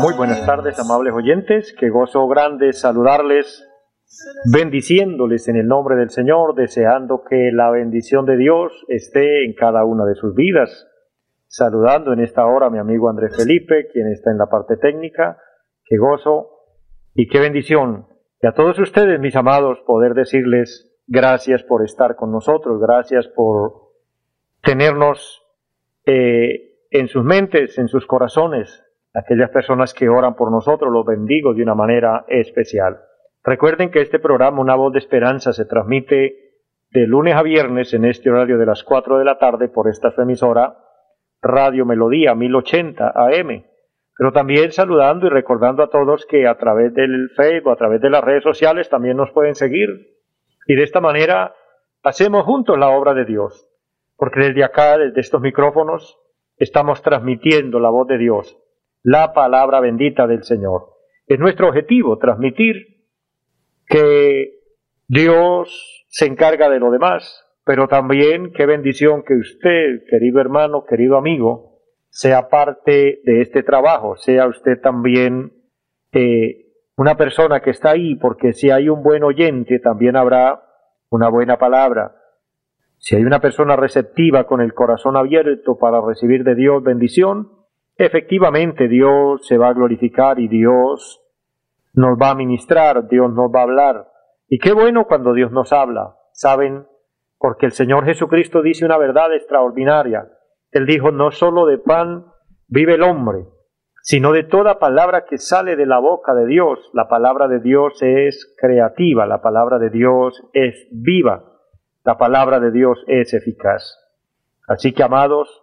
Muy buenas tardes, amables oyentes. Qué gozo grande saludarles bendiciéndoles en el nombre del Señor, deseando que la bendición de Dios esté en cada una de sus vidas. Saludando en esta hora a mi amigo Andrés Felipe, quien está en la parte técnica. Qué gozo y qué bendición. Y a todos ustedes, mis amados, poder decirles gracias por estar con nosotros, gracias por tenernos eh, en sus mentes, en sus corazones, aquellas personas que oran por nosotros, los bendigo de una manera especial. Recuerden que este programa, Una voz de esperanza, se transmite de lunes a viernes en este horario de las 4 de la tarde por esta emisora Radio Melodía 1080 AM. Pero también saludando y recordando a todos que a través del Facebook, a través de las redes sociales también nos pueden seguir. Y de esta manera hacemos juntos la obra de Dios. Porque desde acá, desde estos micrófonos, estamos transmitiendo la voz de Dios, la palabra bendita del Señor. Es nuestro objetivo transmitir que Dios se encarga de lo demás, pero también qué bendición que usted, querido hermano, querido amigo, sea parte de este trabajo, sea usted también eh, una persona que está ahí, porque si hay un buen oyente, también habrá una buena palabra. Si hay una persona receptiva con el corazón abierto para recibir de Dios bendición, efectivamente Dios se va a glorificar y Dios nos va a ministrar, Dios nos va a hablar. Y qué bueno cuando Dios nos habla, ¿saben? Porque el Señor Jesucristo dice una verdad extraordinaria. Él dijo, no solo de pan vive el hombre, sino de toda palabra que sale de la boca de Dios. La palabra de Dios es creativa, la palabra de Dios es viva, la palabra de Dios es eficaz. Así que, amados,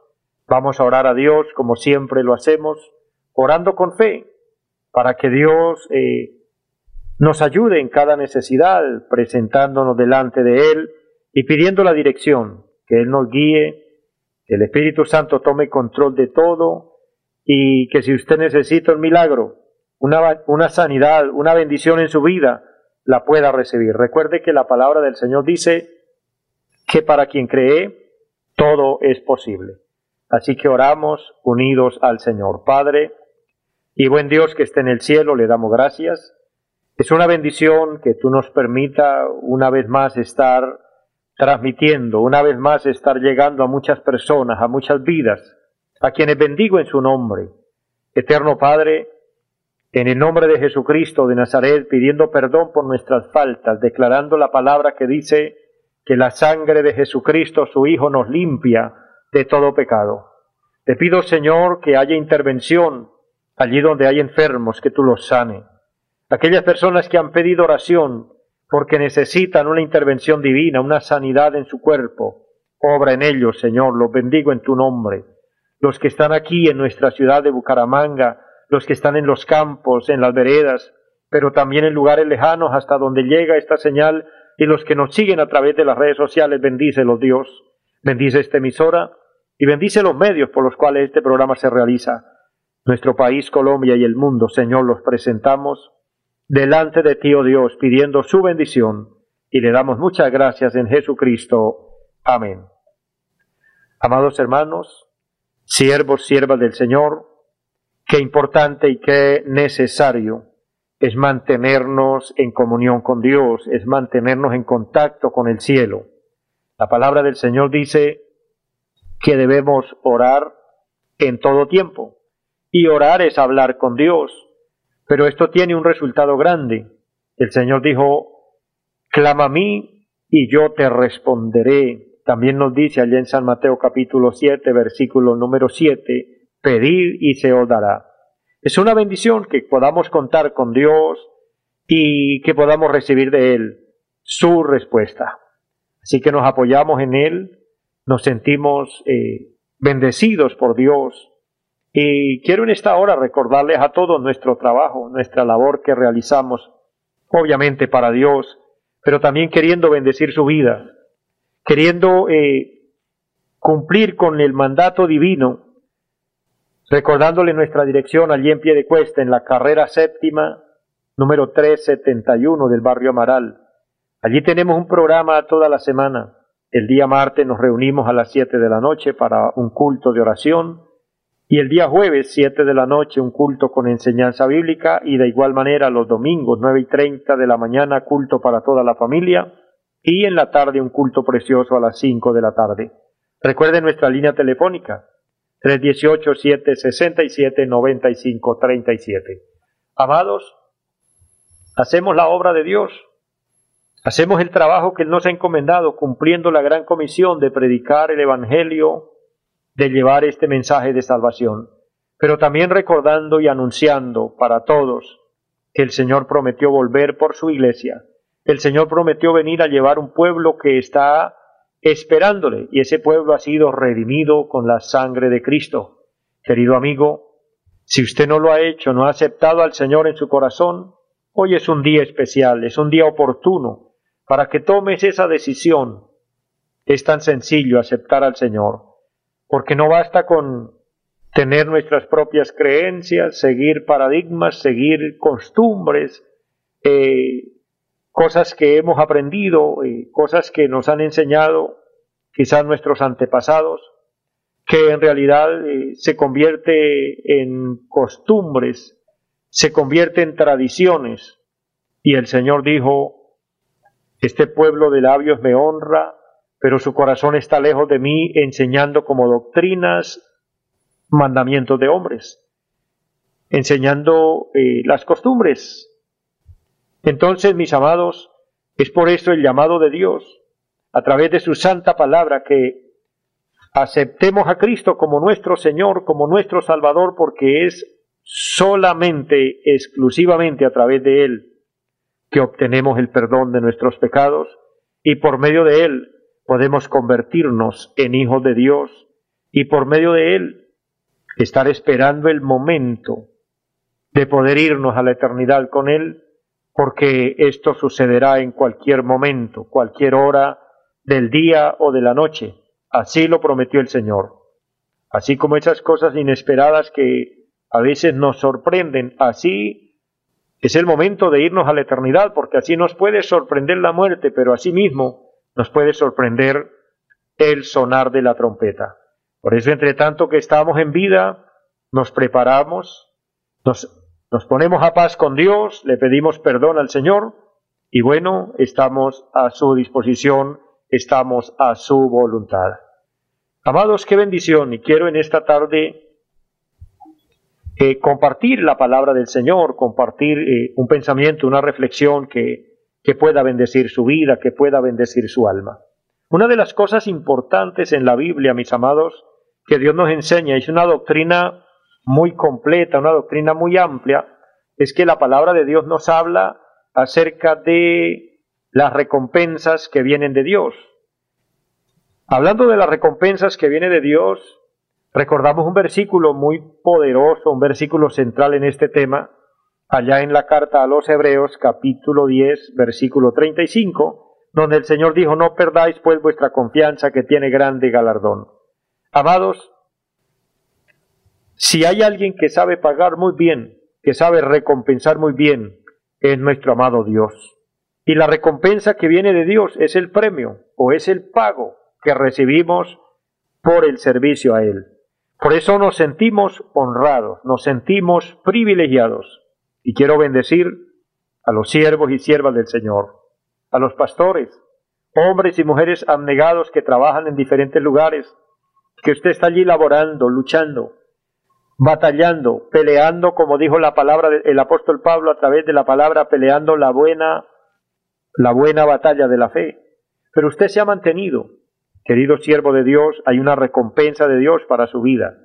vamos a orar a Dios como siempre lo hacemos, orando con fe, para que Dios eh, nos ayude en cada necesidad, presentándonos delante de Él y pidiendo la dirección, que Él nos guíe, que el Espíritu Santo tome control de todo y que si usted necesita un milagro, una, una sanidad, una bendición en su vida, la pueda recibir. Recuerde que la palabra del Señor dice que para quien cree, todo es posible. Así que oramos unidos al Señor. Padre, y buen Dios que esté en el cielo, le damos gracias. Es una bendición que tú nos permita una vez más estar transmitiendo, una vez más estar llegando a muchas personas, a muchas vidas, a quienes bendigo en su nombre. Eterno Padre, en el nombre de Jesucristo de Nazaret, pidiendo perdón por nuestras faltas, declarando la palabra que dice que la sangre de Jesucristo, su Hijo, nos limpia de todo pecado. Te pido, Señor, que haya intervención allí donde hay enfermos, que tú los sane. Aquellas personas que han pedido oración porque necesitan una intervención divina, una sanidad en su cuerpo, obra en ellos, Señor, los bendigo en tu nombre. Los que están aquí en nuestra ciudad de Bucaramanga, los que están en los campos, en las veredas, pero también en lugares lejanos hasta donde llega esta señal y los que nos siguen a través de las redes sociales, bendícelos Dios, bendice esta emisora y bendice los medios por los cuales este programa se realiza. Nuestro país, Colombia y el mundo, Señor, los presentamos delante de ti, oh Dios, pidiendo su bendición y le damos muchas gracias en Jesucristo. Amén. Amados hermanos, siervos, siervas del Señor, qué importante y qué necesario es mantenernos en comunión con Dios, es mantenernos en contacto con el cielo. La palabra del Señor dice que debemos orar en todo tiempo. Y orar es hablar con Dios. Pero esto tiene un resultado grande. El Señor dijo, clama a mí y yo te responderé. También nos dice allá en San Mateo capítulo 7, versículo número 7, pedir y se os dará. Es una bendición que podamos contar con Dios y que podamos recibir de Él su respuesta. Así que nos apoyamos en Él, nos sentimos eh, bendecidos por Dios Y quiero en esta hora recordarles a todos nuestro trabajo, nuestra labor que realizamos, obviamente para Dios, pero también queriendo bendecir su vida, queriendo eh, cumplir con el mandato divino, recordándole nuestra dirección allí en pie de cuesta, en la carrera séptima, número 371 del barrio Amaral. Allí tenemos un programa toda la semana. El día martes nos reunimos a las 7 de la noche para un culto de oración y el día jueves, 7 de la noche, un culto con enseñanza bíblica y de igual manera los domingos, 9 y 30 de la mañana, culto para toda la familia y en la tarde un culto precioso a las 5 de la tarde. Recuerden nuestra línea telefónica 318-767-9537. Amados, hacemos la obra de Dios, hacemos el trabajo que Él nos ha encomendado cumpliendo la gran comisión de predicar el Evangelio de llevar este mensaje de salvación, pero también recordando y anunciando para todos que el Señor prometió volver por su iglesia. El Señor prometió venir a llevar un pueblo que está esperándole y ese pueblo ha sido redimido con la sangre de Cristo. Querido amigo, si usted no lo ha hecho, no ha aceptado al Señor en su corazón, hoy es un día especial, es un día oportuno para que tomes esa decisión. Es tan sencillo aceptar al Señor porque no basta con tener nuestras propias creencias, seguir paradigmas, seguir costumbres, eh, cosas que hemos aprendido, eh, cosas que nos han enseñado quizás nuestros antepasados, que en realidad eh, se convierte en costumbres, se convierte en tradiciones. Y el Señor dijo, este pueblo de labios me honra, pero su corazón está lejos de mí enseñando como doctrinas mandamientos de hombres, enseñando eh, las costumbres. Entonces, mis amados, es por eso el llamado de Dios, a través de su santa palabra, que aceptemos a Cristo como nuestro Señor, como nuestro Salvador, porque es solamente, exclusivamente a través de Él que obtenemos el perdón de nuestros pecados y por medio de Él podemos convertirnos en hijos de Dios y por medio de Él estar esperando el momento de poder irnos a la eternidad con Él, porque esto sucederá en cualquier momento, cualquier hora del día o de la noche. Así lo prometió el Señor. Así como esas cosas inesperadas que a veces nos sorprenden, así es el momento de irnos a la eternidad, porque así nos puede sorprender la muerte, pero así mismo nos puede sorprender el sonar de la trompeta. Por eso, entre tanto que estamos en vida, nos preparamos, nos, nos ponemos a paz con Dios, le pedimos perdón al Señor y bueno, estamos a su disposición, estamos a su voluntad. Amados, qué bendición y quiero en esta tarde eh, compartir la palabra del Señor, compartir eh, un pensamiento, una reflexión que que pueda bendecir su vida, que pueda bendecir su alma. Una de las cosas importantes en la Biblia, mis amados, que Dios nos enseña, es una doctrina muy completa, una doctrina muy amplia, es que la palabra de Dios nos habla acerca de las recompensas que vienen de Dios. Hablando de las recompensas que vienen de Dios, recordamos un versículo muy poderoso, un versículo central en este tema, allá en la carta a los Hebreos capítulo 10 versículo 35, donde el Señor dijo, no perdáis pues vuestra confianza que tiene grande galardón. Amados, si hay alguien que sabe pagar muy bien, que sabe recompensar muy bien, es nuestro amado Dios. Y la recompensa que viene de Dios es el premio o es el pago que recibimos por el servicio a Él. Por eso nos sentimos honrados, nos sentimos privilegiados y quiero bendecir a los siervos y siervas del Señor, a los pastores, hombres y mujeres abnegados que trabajan en diferentes lugares, que usted está allí laborando, luchando, batallando, peleando, como dijo la palabra del apóstol Pablo a través de la palabra, peleando la buena, la buena batalla de la fe. Pero usted se ha mantenido, querido siervo de Dios, hay una recompensa de Dios para su vida.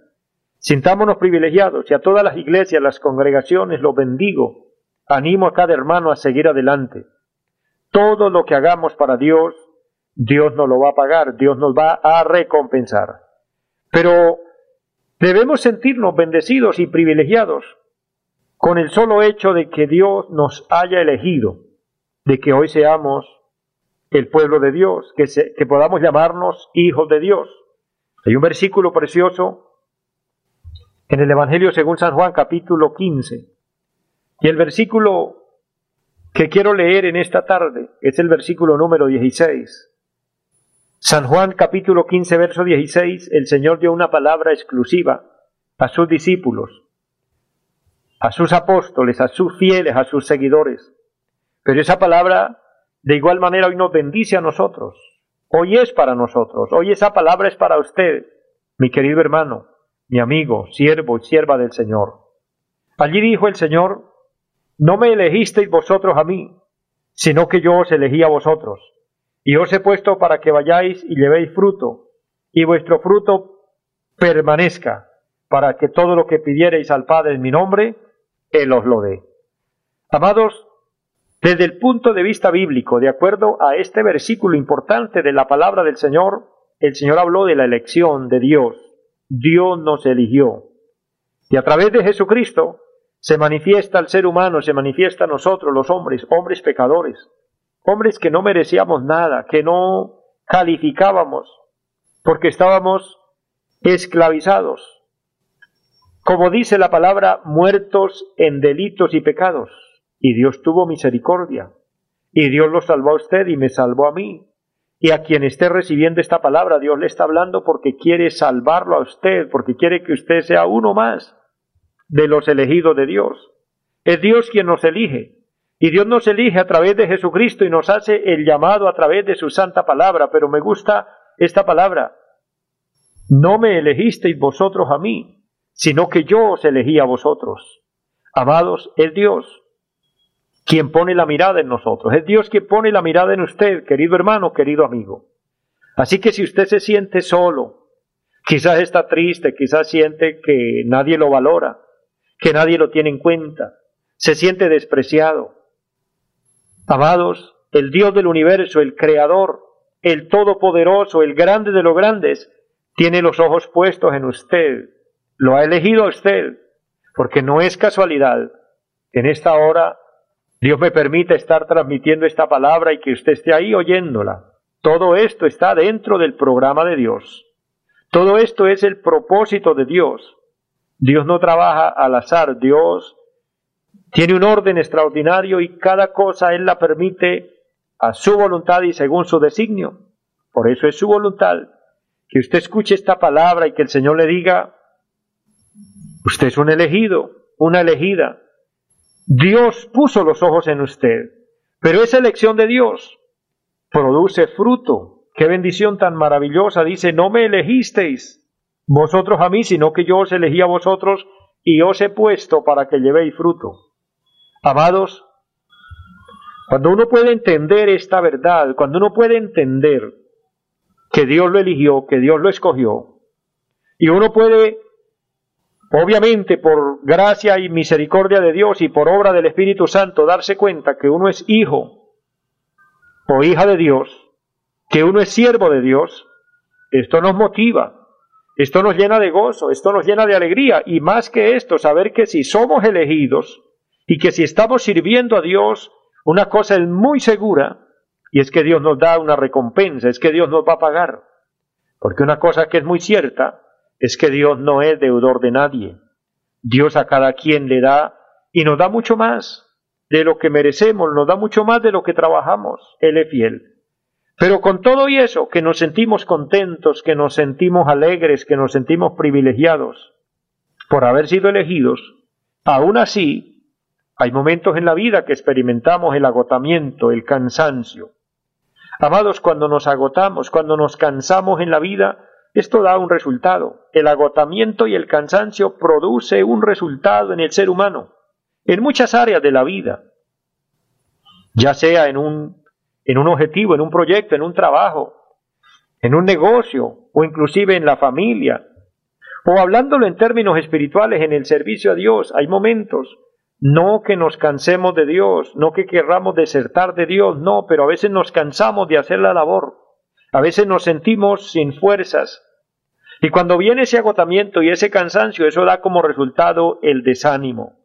Sintámonos privilegiados y a todas las iglesias, las congregaciones, los bendigo. Animo a cada hermano a seguir adelante. Todo lo que hagamos para Dios, Dios nos lo va a pagar, Dios nos va a recompensar. Pero Debemos sentirnos bendecidos y privilegiados con el solo hecho de que Dios nos haya elegido, de que hoy seamos el pueblo de Dios, que, que podamos llamarnos hijos de Dios. Hay un versículo precioso en el Evangelio según San Juan capítulo 15. Y el versículo que quiero leer en esta tarde es el versículo número 16. San Juan capítulo 15 verso 16, el Señor dio una palabra exclusiva a sus discípulos, a sus apóstoles, a sus fieles, a sus seguidores. Pero esa palabra de igual manera hoy nos bendice a nosotros. Hoy es para nosotros. Hoy esa palabra es para usted, mi querido hermano, mi amigo, siervo y sierva del Señor. Allí dijo el Señor, no me elegisteis vosotros a mí, sino que yo os elegí a vosotros, y os he puesto para que vayáis y llevéis fruto, y vuestro fruto permanezca, para que todo lo que pidiereis al Padre en mi nombre, Él os lo dé. Amados, desde el punto de vista bíblico, de acuerdo a este versículo importante de la palabra del Señor, el Señor habló de la elección de Dios. Dios nos eligió. Y a través de Jesucristo se manifiesta el ser humano, se manifiesta a nosotros los hombres, hombres pecadores, hombres que no merecíamos nada, que no calificábamos, porque estábamos esclavizados. Como dice la palabra, muertos en delitos y pecados y Dios tuvo misericordia. Y Dios lo salvó a usted y me salvó a mí. Y a quien esté recibiendo esta palabra, Dios le está hablando porque quiere salvarlo a usted, porque quiere que usted sea uno más de los elegidos de Dios. Es Dios quien nos elige. Y Dios nos elige a través de Jesucristo y nos hace el llamado a través de su santa palabra. Pero me gusta esta palabra. No me elegisteis vosotros a mí, sino que yo os elegí a vosotros. Amados, es Dios quien pone la mirada en nosotros. Es Dios quien pone la mirada en usted, querido hermano, querido amigo. Así que si usted se siente solo, quizás está triste, quizás siente que nadie lo valora, que nadie lo tiene en cuenta, se siente despreciado. Amados, el Dios del universo, el Creador, el Todopoderoso, el grande de los grandes, tiene los ojos puestos en usted. Lo ha elegido a usted, porque no es casualidad. En esta hora Dios me permite estar transmitiendo esta palabra y que usted esté ahí oyéndola. Todo esto está dentro del programa de Dios. Todo esto es el propósito de Dios. Dios no trabaja al azar, Dios tiene un orden extraordinario y cada cosa Él la permite a su voluntad y según su designio. Por eso es su voluntad que usted escuche esta palabra y que el Señor le diga, usted es un elegido, una elegida, Dios puso los ojos en usted, pero esa elección de Dios produce fruto. Qué bendición tan maravillosa. Dice, no me elegisteis vosotros a mí, sino que yo os elegí a vosotros y os he puesto para que llevéis fruto. Amados, cuando uno puede entender esta verdad, cuando uno puede entender que Dios lo eligió, que Dios lo escogió, y uno puede Obviamente, por gracia y misericordia de Dios y por obra del Espíritu Santo, darse cuenta que uno es hijo o hija de Dios, que uno es siervo de Dios, esto nos motiva, esto nos llena de gozo, esto nos llena de alegría y más que esto, saber que si somos elegidos y que si estamos sirviendo a Dios, una cosa es muy segura y es que Dios nos da una recompensa, es que Dios nos va a pagar. Porque una cosa que es muy cierta es que Dios no es deudor de nadie. Dios a cada quien le da y nos da mucho más de lo que merecemos, nos da mucho más de lo que trabajamos. Él es fiel. Pero con todo y eso, que nos sentimos contentos, que nos sentimos alegres, que nos sentimos privilegiados por haber sido elegidos, aún así hay momentos en la vida que experimentamos el agotamiento, el cansancio. Amados, cuando nos agotamos, cuando nos cansamos en la vida, esto da un resultado. El agotamiento y el cansancio produce un resultado en el ser humano, en muchas áreas de la vida, ya sea en un, en un objetivo, en un proyecto, en un trabajo, en un negocio o inclusive en la familia, o hablándolo en términos espirituales, en el servicio a Dios. Hay momentos, no que nos cansemos de Dios, no que querramos desertar de Dios, no, pero a veces nos cansamos de hacer la labor. A veces nos sentimos sin fuerzas, Y cuando viene ese agotamiento y ese cansancio, eso da como resultado el desánimo.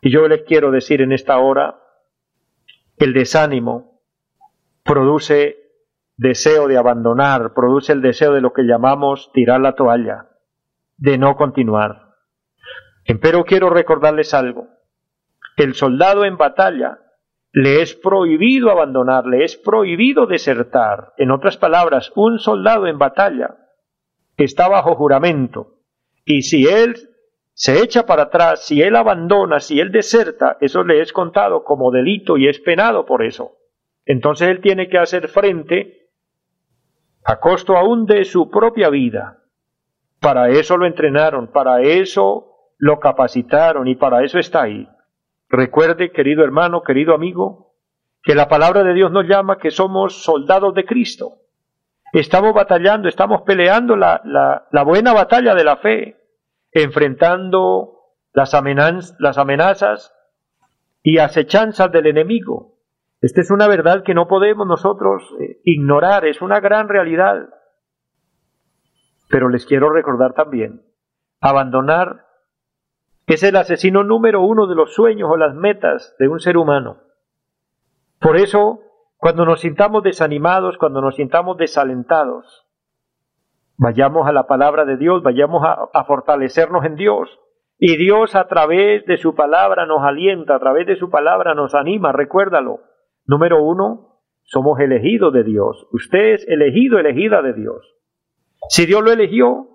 Y yo les quiero decir en esta hora, el desánimo produce deseo de abandonar, produce el deseo de lo que llamamos tirar la toalla, de no continuar. Pero quiero recordarles algo. El soldado en batalla le es prohibido abandonar, le es prohibido desertar. En otras palabras, un soldado en batalla está bajo juramento. Y si él se echa para atrás, si él abandona, si él deserta, eso le es contado como delito y es penado por eso. Entonces él tiene que hacer frente a costo aún de su propia vida. Para eso lo entrenaron, para eso lo capacitaron y para eso está ahí. Recuerde, querido hermano, querido amigo, que la palabra de Dios nos llama que somos soldados de Cristo. Estamos batallando, estamos peleando la, la, buena batalla de la fe, enfrentando las, las amenazas y acechanzas del enemigo. Esta es una verdad que no podemos nosotros eh, ignorar, es una gran realidad. Pero les quiero recordar también, abandonar es el asesino número uno de los sueños o las metas de un ser humano. Por eso, cuando nos sintamos desanimados, cuando nos sintamos desalentados, vayamos a la palabra de Dios, vayamos a, fortalecernos en Dios. Y Dios a través de su palabra nos alienta, a través de su palabra nos anima, recuérdalo. Número uno, somos elegidos de Dios. Usted es elegido, elegida de Dios. Si Dios lo eligió,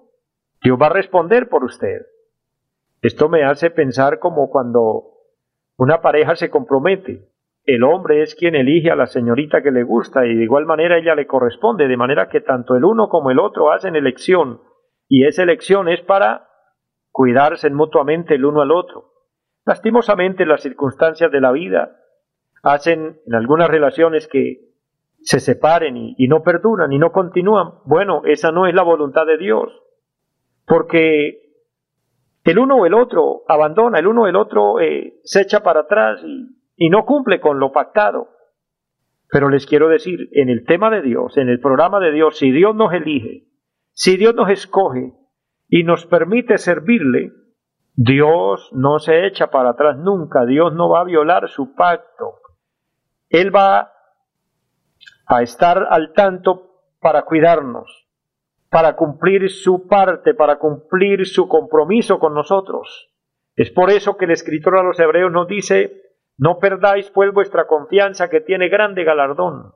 Dios va a responder por usted. Esto me hace pensar como cuando una pareja se compromete. El hombre es quien elige a la señorita que le gusta y de igual manera ella le corresponde, de manera que tanto el uno como el otro hacen elección y esa elección es para cuidarse mutuamente el uno al otro. Lastimosamente las circunstancias de la vida hacen en algunas relaciones que se separen y, no perduran y no continúan. Bueno, esa no es la voluntad de Dios, porque el uno o el otro abandona, el uno o el otro eh, se echa para atrás y, y no cumple con lo pactado. Pero les quiero decir, en el tema de Dios, en el programa de Dios, si Dios nos elige, si Dios nos escoge y nos permite servirle, Dios no se echa para atrás nunca, Dios no va a violar su pacto. Él va a estar al tanto para cuidarnos para cumplir su parte, para cumplir su compromiso con nosotros. Es por eso que el escritor a los hebreos nos dice, no perdáis pues vuestra confianza que tiene grande galardón.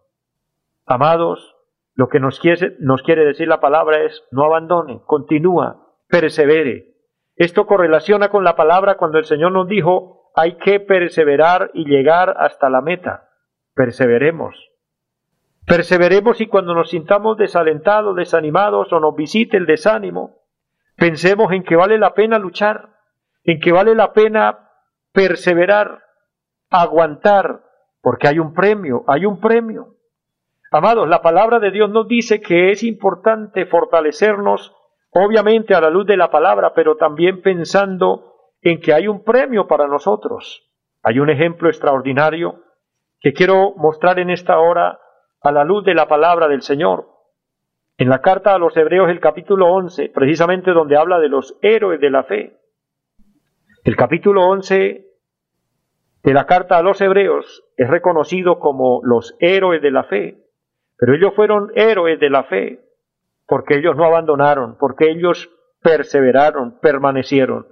Amados, lo que nos quiere, nos quiere decir la palabra es, no abandone, continúa, persevere. Esto correlaciona con la palabra cuando el Señor nos dijo, hay que perseverar y llegar hasta la meta. Perseveremos. Perseveremos y cuando nos sintamos desalentados, desanimados o nos visite el desánimo, pensemos en que vale la pena luchar, en que vale la pena perseverar, aguantar, porque hay un premio, hay un premio. Amados, la palabra de Dios nos dice que es importante fortalecernos, obviamente a la luz de la palabra, pero también pensando en que hay un premio para nosotros. Hay un ejemplo extraordinario que quiero mostrar en esta hora a la luz de la palabra del Señor. En la carta a los Hebreos, el capítulo 11, precisamente donde habla de los héroes de la fe. El capítulo 11 de la carta a los Hebreos es reconocido como los héroes de la fe, pero ellos fueron héroes de la fe porque ellos no abandonaron, porque ellos perseveraron, permanecieron.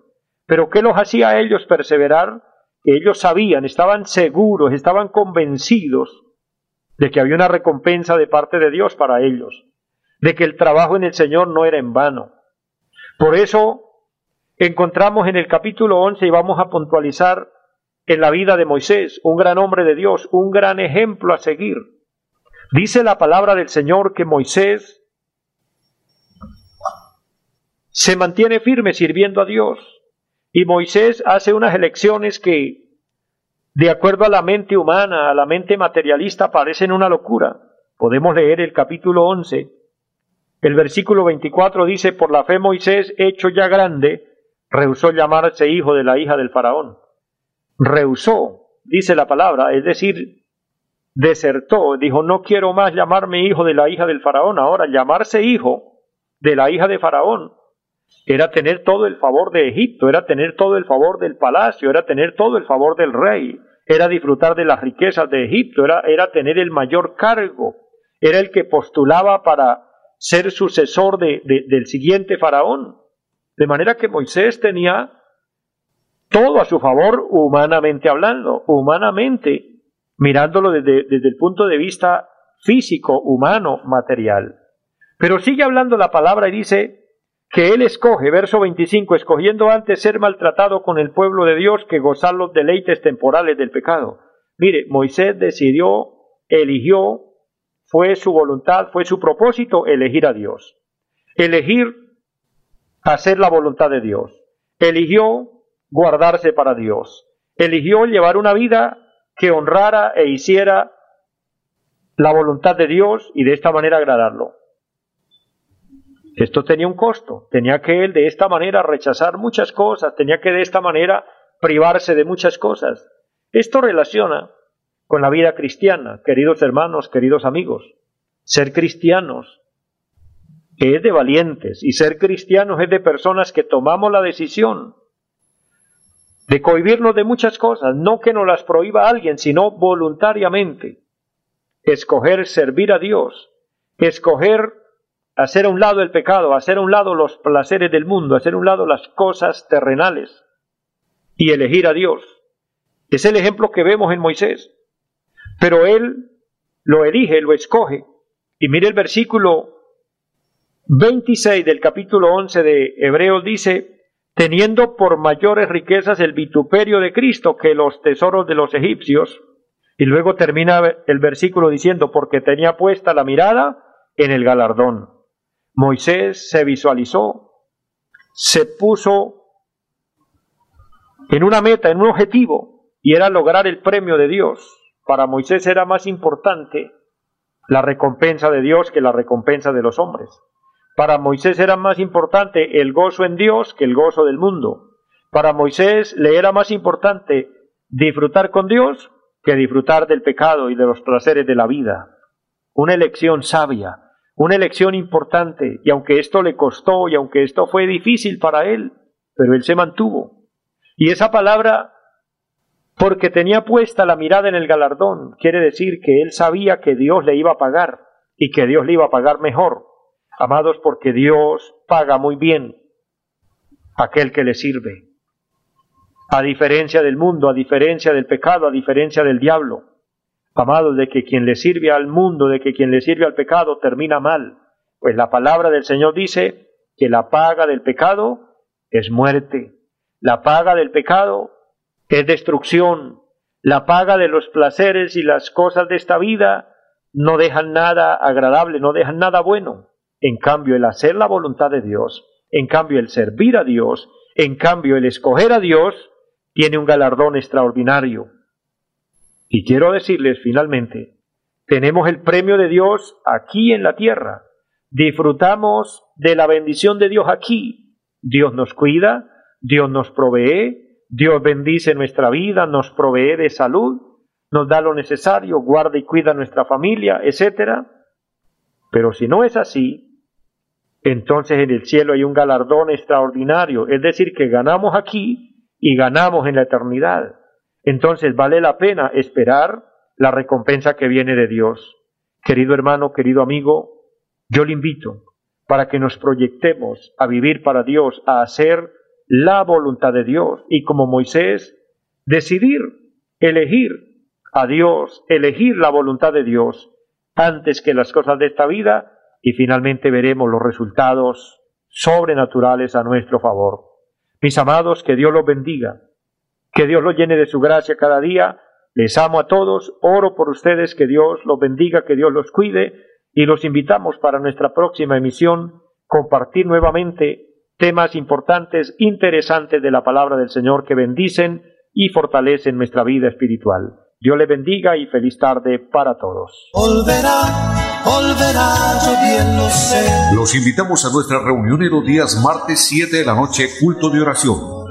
Pero ¿qué los hacía a ellos perseverar? Ellos sabían, estaban seguros, estaban convencidos de que había una recompensa de parte de Dios para ellos, de que el trabajo en el Señor no era en vano. Por eso encontramos en el capítulo 11 y vamos a puntualizar en la vida de Moisés, un gran hombre de Dios, un gran ejemplo a seguir. Dice la palabra del Señor que Moisés se mantiene firme sirviendo a Dios y Moisés hace unas elecciones que de acuerdo a la mente humana, a la mente materialista, parecen una locura. Podemos leer el capítulo 11. El versículo 24 dice, por la fe Moisés, hecho ya grande, rehusó llamarse hijo de la hija del faraón. Rehusó, dice la palabra, es decir, desertó, dijo, no quiero más llamarme hijo de la hija del faraón. Ahora, llamarse hijo de la hija de Faraón era tener todo el favor de Egipto, era tener todo el favor del palacio, era tener todo el favor del rey, era disfrutar de las riquezas de Egipto, era, era tener el mayor cargo, era el que postulaba para ser sucesor de, del siguiente faraón. De manera que Moisés tenía todo a su favor humanamente hablando, humanamente, mirándolo desde, desde el punto de vista físico, humano, material. Pero sigue hablando la palabra y dice que él escoge, verso 25, escogiendo antes ser maltratado con el pueblo de Dios que gozar los deleites temporales del pecado. Mire, Moisés decidió, eligió, fue su voluntad, fue su propósito elegir a Dios. Elegir hacer la voluntad de Dios. Eligió guardarse para Dios. Eligió llevar una vida que honrara e hiciera la voluntad de Dios y de esta manera agradarlo. Esto tenía un costo, tenía que él de esta manera rechazar muchas cosas, tenía que de esta manera privarse de muchas cosas. Esto relaciona con la vida cristiana, queridos hermanos, queridos amigos. Ser cristianos es de valientes y ser cristianos es de personas que tomamos la decisión de cohibirnos de muchas cosas, no que nos las prohíba alguien, sino voluntariamente. Escoger servir a Dios, escoger hacer a un lado el pecado, hacer a un lado los placeres del mundo, hacer a un lado las cosas terrenales y elegir a Dios. Es el ejemplo que vemos en Moisés. Pero él lo elige, lo escoge. Y mire el versículo 26 del capítulo 11 de Hebreos dice, teniendo por mayores riquezas el vituperio de Cristo que los tesoros de los egipcios. Y luego termina el versículo diciendo, porque tenía puesta la mirada en el galardón. Moisés se visualizó, se puso en una meta, en un objetivo, y era lograr el premio de Dios. Para Moisés era más importante la recompensa de Dios que la recompensa de los hombres. Para Moisés era más importante el gozo en Dios que el gozo del mundo. Para Moisés le era más importante disfrutar con Dios que disfrutar del pecado y de los placeres de la vida. Una elección sabia, una elección importante, y aunque esto le costó y aunque esto fue difícil para él, pero él se mantuvo. Y esa palabra, porque tenía puesta la mirada en el galardón, quiere decir que él sabía que Dios le iba a pagar y que Dios le iba a pagar mejor. Amados, porque Dios paga muy bien a aquel que le sirve. A diferencia del mundo, a diferencia del pecado, a diferencia del diablo. Amados, de que quien le sirve al mundo, de que quien le sirve al pecado termina mal. Pues la palabra del Señor dice que la paga del pecado es muerte. La paga del pecado es destrucción. La paga de los placeres y las cosas de esta vida no dejan nada agradable, no dejan nada bueno. En cambio, el hacer la voluntad de Dios, en cambio, el servir a Dios, en cambio, el escoger a Dios, tiene un galardón extraordinario. Y quiero decirles finalmente, tenemos el premio de Dios aquí en la tierra. Disfrutamos de la bendición de Dios aquí. Dios nos cuida, Dios nos provee, Dios bendice nuestra vida, nos provee de salud, nos da lo necesario, guarda y cuida nuestra familia, etc. Pero si no es así, entonces en el cielo hay un galardón extraordinario, es decir, que ganamos aquí y ganamos en la eternidad entonces vale la pena esperar la recompensa que viene de Dios. Querido hermano, querido amigo, yo le invito para que nos proyectemos a vivir para Dios, a hacer la voluntad de Dios y como Moisés, decidir, elegir a Dios, elegir la voluntad de Dios antes que las cosas de esta vida y finalmente veremos los resultados sobrenaturales a nuestro favor. Mis amados, que Dios los bendiga que Dios los llene de su gracia cada día. Les amo a todos, oro por ustedes, que Dios los bendiga, que Dios los cuide y los invitamos para nuestra próxima emisión compartir nuevamente temas importantes, interesantes de la palabra del Señor que bendicen y fortalecen nuestra vida espiritual. Dios le bendiga y feliz tarde para todos. Los invitamos a nuestra reunión en los días martes 7 de la noche, culto de oración